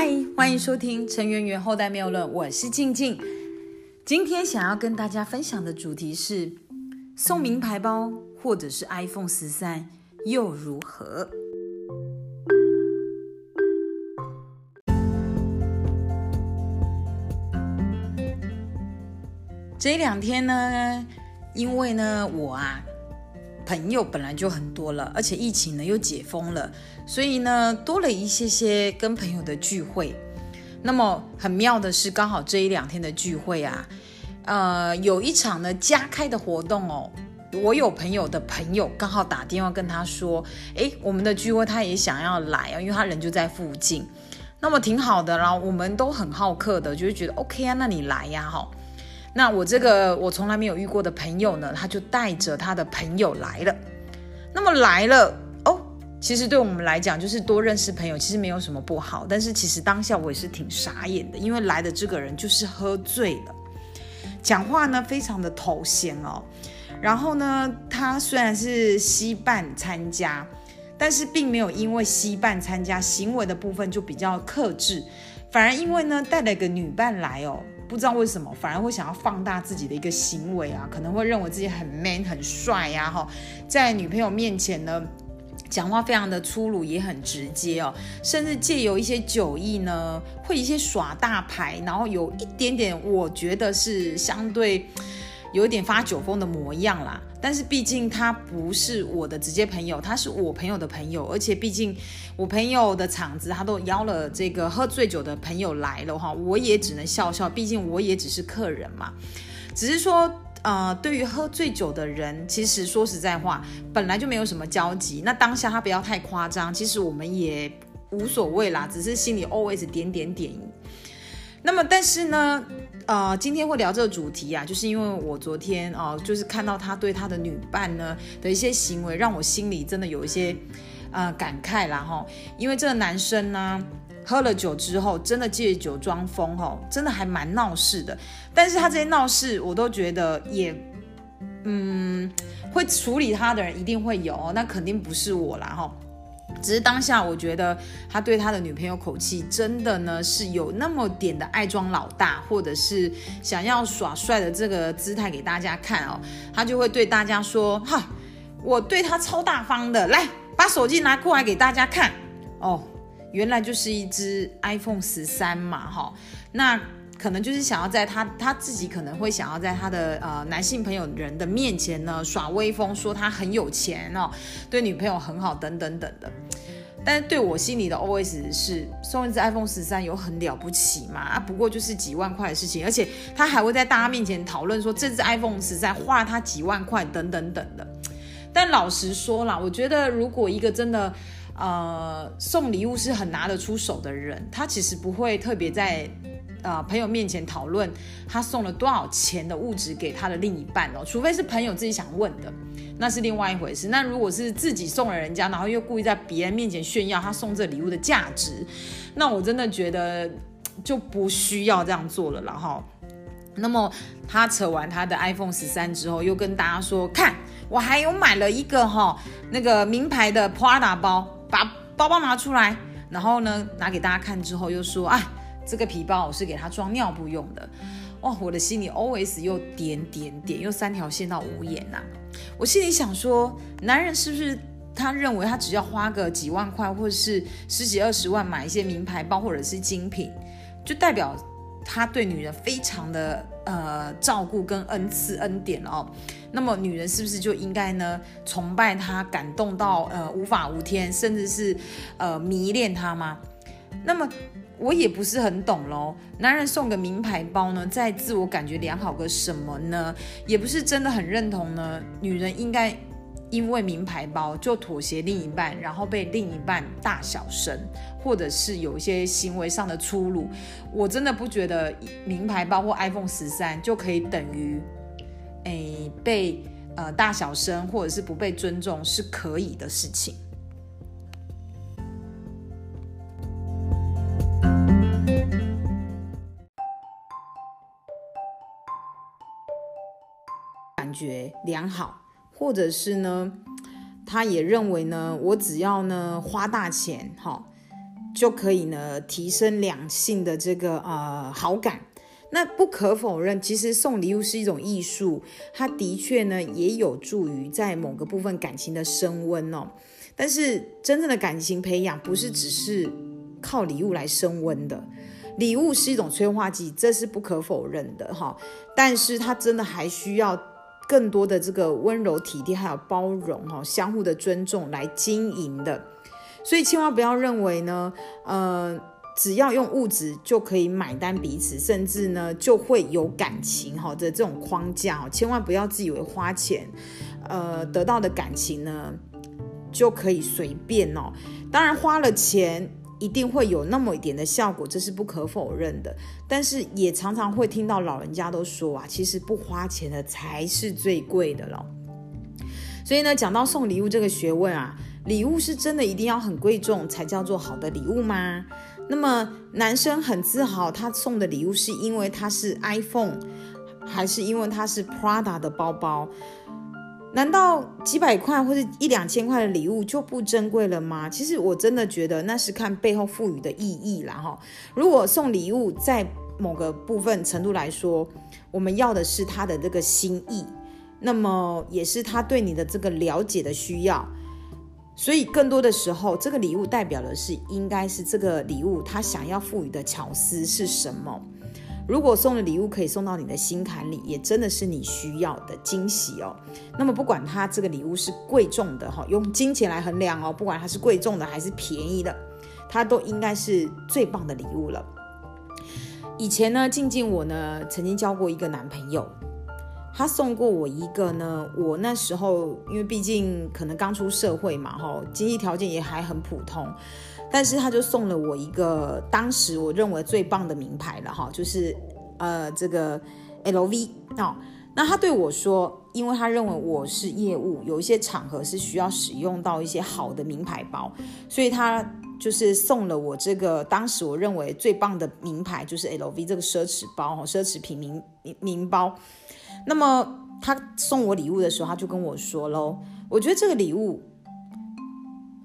嗨，欢迎收听《陈圆圆后代谬论》，我是静静。今天想要跟大家分享的主题是送名牌包或者是 iPhone 十三又如何？这两天呢，因为呢我啊。朋友本来就很多了，而且疫情呢又解封了，所以呢多了一些些跟朋友的聚会。那么很妙的是，刚好这一两天的聚会啊，呃，有一场呢加开的活动哦。我有朋友的朋友刚好打电话跟他说：“哎，我们的聚会他也想要来啊，因为他人就在附近。”那么挺好的，然后我们都很好客的，就会觉得 OK 啊，那你来呀，哈。那我这个我从来没有遇过的朋友呢，他就带着他的朋友来了。那么来了哦，其实对我们来讲就是多认识朋友，其实没有什么不好。但是其实当下我也是挺傻眼的，因为来的这个人就是喝醉了，讲话呢非常的头衔哦。然后呢，他虽然是西办参加，但是并没有因为西办参加行为的部分就比较克制，反而因为呢带了个女伴来哦。不知道为什么，反而会想要放大自己的一个行为啊，可能会认为自己很 man 很帅呀，哈，在女朋友面前呢，讲话非常的粗鲁，也很直接哦，甚至借由一些酒意呢，会一些耍大牌，然后有一点点，我觉得是相对。有一点发酒疯的模样啦，但是毕竟他不是我的直接朋友，他是我朋友的朋友，而且毕竟我朋友的场子他都邀了这个喝醉酒的朋友来了哈，我也只能笑笑，毕竟我也只是客人嘛。只是说，呃，对于喝醉酒的人，其实说实在话，本来就没有什么交集。那当下他不要太夸张，其实我们也无所谓啦，只是心里 always 点点点。那么，但是呢？呃，今天会聊这个主题啊，就是因为我昨天哦，就是看到他对他的女伴呢的一些行为，让我心里真的有一些呃感慨啦哈。因为这个男生呢，喝了酒之后，真的借酒装疯哈，真的还蛮闹事的。但是他这些闹事，我都觉得也嗯，会处理他的人一定会有，那肯定不是我啦哈。只是当下，我觉得他对他的女朋友口气真的呢是有那么点的爱装老大，或者是想要耍帅的这个姿态给大家看哦。他就会对大家说：“哈，我对他超大方的，来把手机拿过来给大家看哦。”原来就是一只 iPhone 十三嘛，哈，那。可能就是想要在他他自己可能会想要在他的呃男性朋友人的面前呢耍威风，说他很有钱哦，对女朋友很好等等等的。但是对我心里的 OS 是送一只 iPhone 十三有很了不起吗？啊，不过就是几万块的事情，而且他还会在大家面前讨论说这只 iPhone 十三花了他几万块等等等的。但老实说啦，我觉得如果一个真的呃送礼物是很拿得出手的人，他其实不会特别在。呃，朋友面前讨论他送了多少钱的物质给他的另一半哦，除非是朋友自己想问的，那是另外一回事。那如果是自己送了人家，然后又故意在别人面前炫耀他送这礼物的价值，那我真的觉得就不需要这样做了了哈。那么他扯完他的 iPhone 十三之后，又跟大家说：“看，我还有买了一个哈那个名牌的 Prada 包，把包包拿出来，然后呢拿给大家看之后，又说啊。”这个皮包我是给他装尿布用的，哇！我的心里 always 又点点点，又三条线到五眼呐。我心里想说，男人是不是他认为他只要花个几万块，或者是十几二十万买一些名牌包或者是精品，就代表他对女人非常的呃照顾跟恩赐恩典哦？那么女人是不是就应该呢崇拜他，感动到呃无法无天，甚至是呃迷恋他吗？那么。我也不是很懂喽。男人送个名牌包呢，在自我感觉良好个什么呢？也不是真的很认同呢。女人应该因为名牌包就妥协另一半，然后被另一半大小声，或者是有一些行为上的粗鲁。我真的不觉得名牌包或 iPhone 十三就可以等于，诶被呃大小声或者是不被尊重是可以的事情。感觉良好，或者是呢，他也认为呢，我只要呢花大钱哈，就可以呢提升两性的这个呃好感。那不可否认，其实送礼物是一种艺术，它的确呢也有助于在某个部分感情的升温哦。但是真正的感情培养不是只是靠礼物来升温的，礼物是一种催化剂，这是不可否认的哈。但是它真的还需要更多的这个温柔体贴，还有包容哈，相互的尊重来经营的。所以千万不要认为呢，呃。只要用物质就可以买单彼此，甚至呢就会有感情哈的这种框架，千万不要自以为花钱，呃得到的感情呢就可以随便哦。当然花了钱一定会有那么一点的效果，这是不可否认的。但是也常常会听到老人家都说啊，其实不花钱的才是最贵的咯。所以呢，讲到送礼物这个学问啊，礼物是真的一定要很贵重才叫做好的礼物吗？那么男生很自豪，他送的礼物是因为他是 iPhone，还是因为他是 Prada 的包包？难道几百块或者一两千块的礼物就不珍贵了吗？其实我真的觉得那是看背后赋予的意义啦哈。如果送礼物在某个部分程度来说，我们要的是他的这个心意，那么也是他对你的这个了解的需要。所以更多的时候，这个礼物代表的是，应该是这个礼物他想要赋予的巧思是什么。如果送的礼物可以送到你的心坎里，也真的是你需要的惊喜哦。那么不管它这个礼物是贵重的哈，用金钱来衡量哦，不管它是贵重的还是便宜的，它都应该是最棒的礼物了。以前呢，静静我呢曾经交过一个男朋友。他送过我一个呢，我那时候因为毕竟可能刚出社会嘛，哈，经济条件也还很普通，但是他就送了我一个当时我认为最棒的名牌了，哈，就是呃这个 LV 哦。那他对我说，因为他认为我是业务，有一些场合是需要使用到一些好的名牌包，所以他就是送了我这个当时我认为最棒的名牌，就是 LV 这个奢侈包，哈，奢侈品名名名包。那么他送我礼物的时候，他就跟我说喽：“我觉得这个礼物，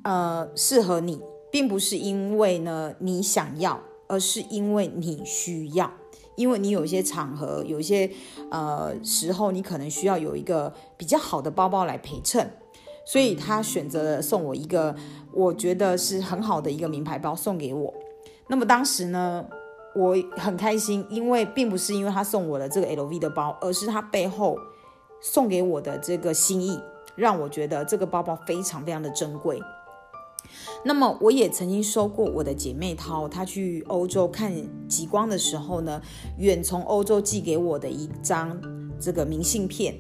呃，适合你，并不是因为呢你想要，而是因为你需要，因为你有一些场合，有一些呃时候，你可能需要有一个比较好的包包来陪衬，所以他选择了送我一个我觉得是很好的一个名牌包送给我。那么当时呢？”我很开心，因为并不是因为他送我的这个 LV 的包，而是他背后送给我的这个心意，让我觉得这个包包非常非常的珍贵。那么我也曾经收过我的姐妹淘，她去欧洲看极光的时候呢，远从欧洲寄给我的一张这个明信片。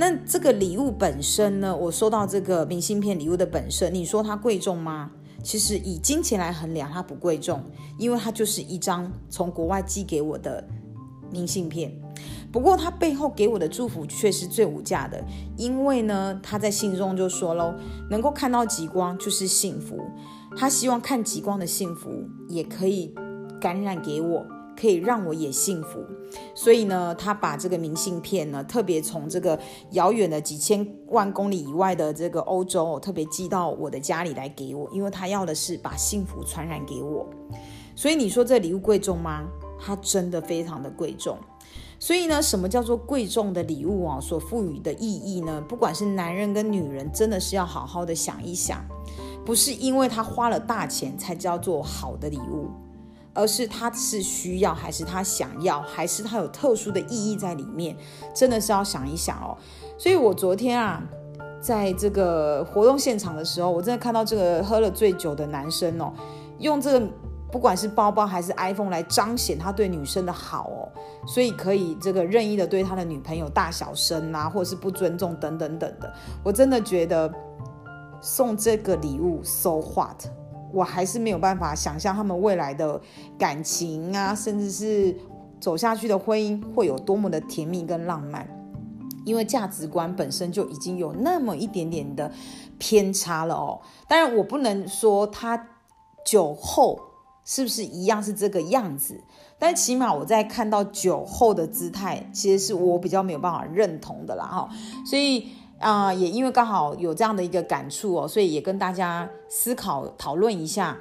那这个礼物本身呢，我收到这个明信片礼物的本身，你说它贵重吗？其实以金钱来衡量，它不贵重，因为它就是一张从国外寄给我的明信片。不过它背后给我的祝福却是最无价的，因为呢，他在信中就说喽，能够看到极光就是幸福。他希望看极光的幸福也可以感染给我。可以让我也幸福，所以呢，他把这个明信片呢，特别从这个遥远的几千万公里以外的这个欧洲，特别寄到我的家里来给我，因为他要的是把幸福传染给我。所以你说这礼物贵重吗？它真的非常的贵重。所以呢，什么叫做贵重的礼物啊？所赋予的意义呢？不管是男人跟女人，真的是要好好的想一想，不是因为他花了大钱才叫做好的礼物。而是他是需要，还是他想要，还是他有特殊的意义在里面，真的是要想一想哦。所以我昨天啊，在这个活动现场的时候，我真的看到这个喝了醉酒的男生哦，用这个不管是包包还是 iPhone 来彰显他对女生的好哦，所以可以这个任意的对他的女朋友大小声啊，或者是不尊重等等等的。我真的觉得送这个礼物 so what？我还是没有办法想象他们未来的感情啊，甚至是走下去的婚姻会有多么的甜蜜跟浪漫，因为价值观本身就已经有那么一点点的偏差了哦。当然，我不能说他酒后是不是一样是这个样子，但起码我在看到酒后的姿态，其实是我比较没有办法认同的啦哈。所以。啊，也因为刚好有这样的一个感触哦，所以也跟大家思考讨论一下。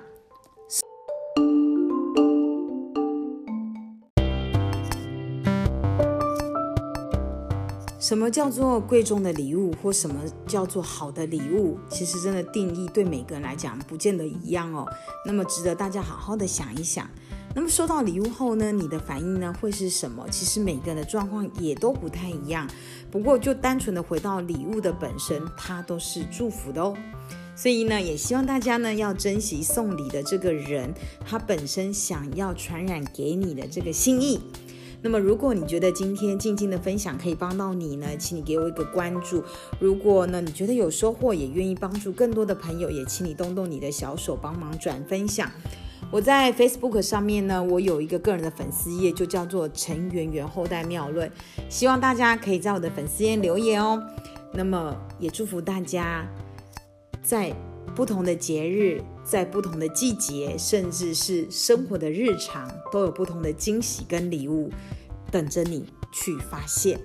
什么叫做贵重的礼物，或什么叫做好的礼物，其实真的定义对每个人来讲不见得一样哦，那么值得大家好好的想一想。那么收到礼物后呢，你的反应呢会是什么？其实每个人的状况也都不太一样。不过就单纯的回到礼物的本身，它都是祝福的哦。所以呢，也希望大家呢要珍惜送礼的这个人，他本身想要传染给你的这个心意。那么，如果你觉得今天静静的分享可以帮到你呢，请你给我一个关注。如果呢你觉得有收获，也愿意帮助更多的朋友，也请你动动你的小手帮忙转分享。我在 Facebook 上面呢，我有一个个人的粉丝页，就叫做陈圆圆后代妙论，希望大家可以在我的粉丝页留言哦。那么也祝福大家在不同的节日，在不同的季节，甚至是生活的日常，都有不同的惊喜跟礼物等着你去发现。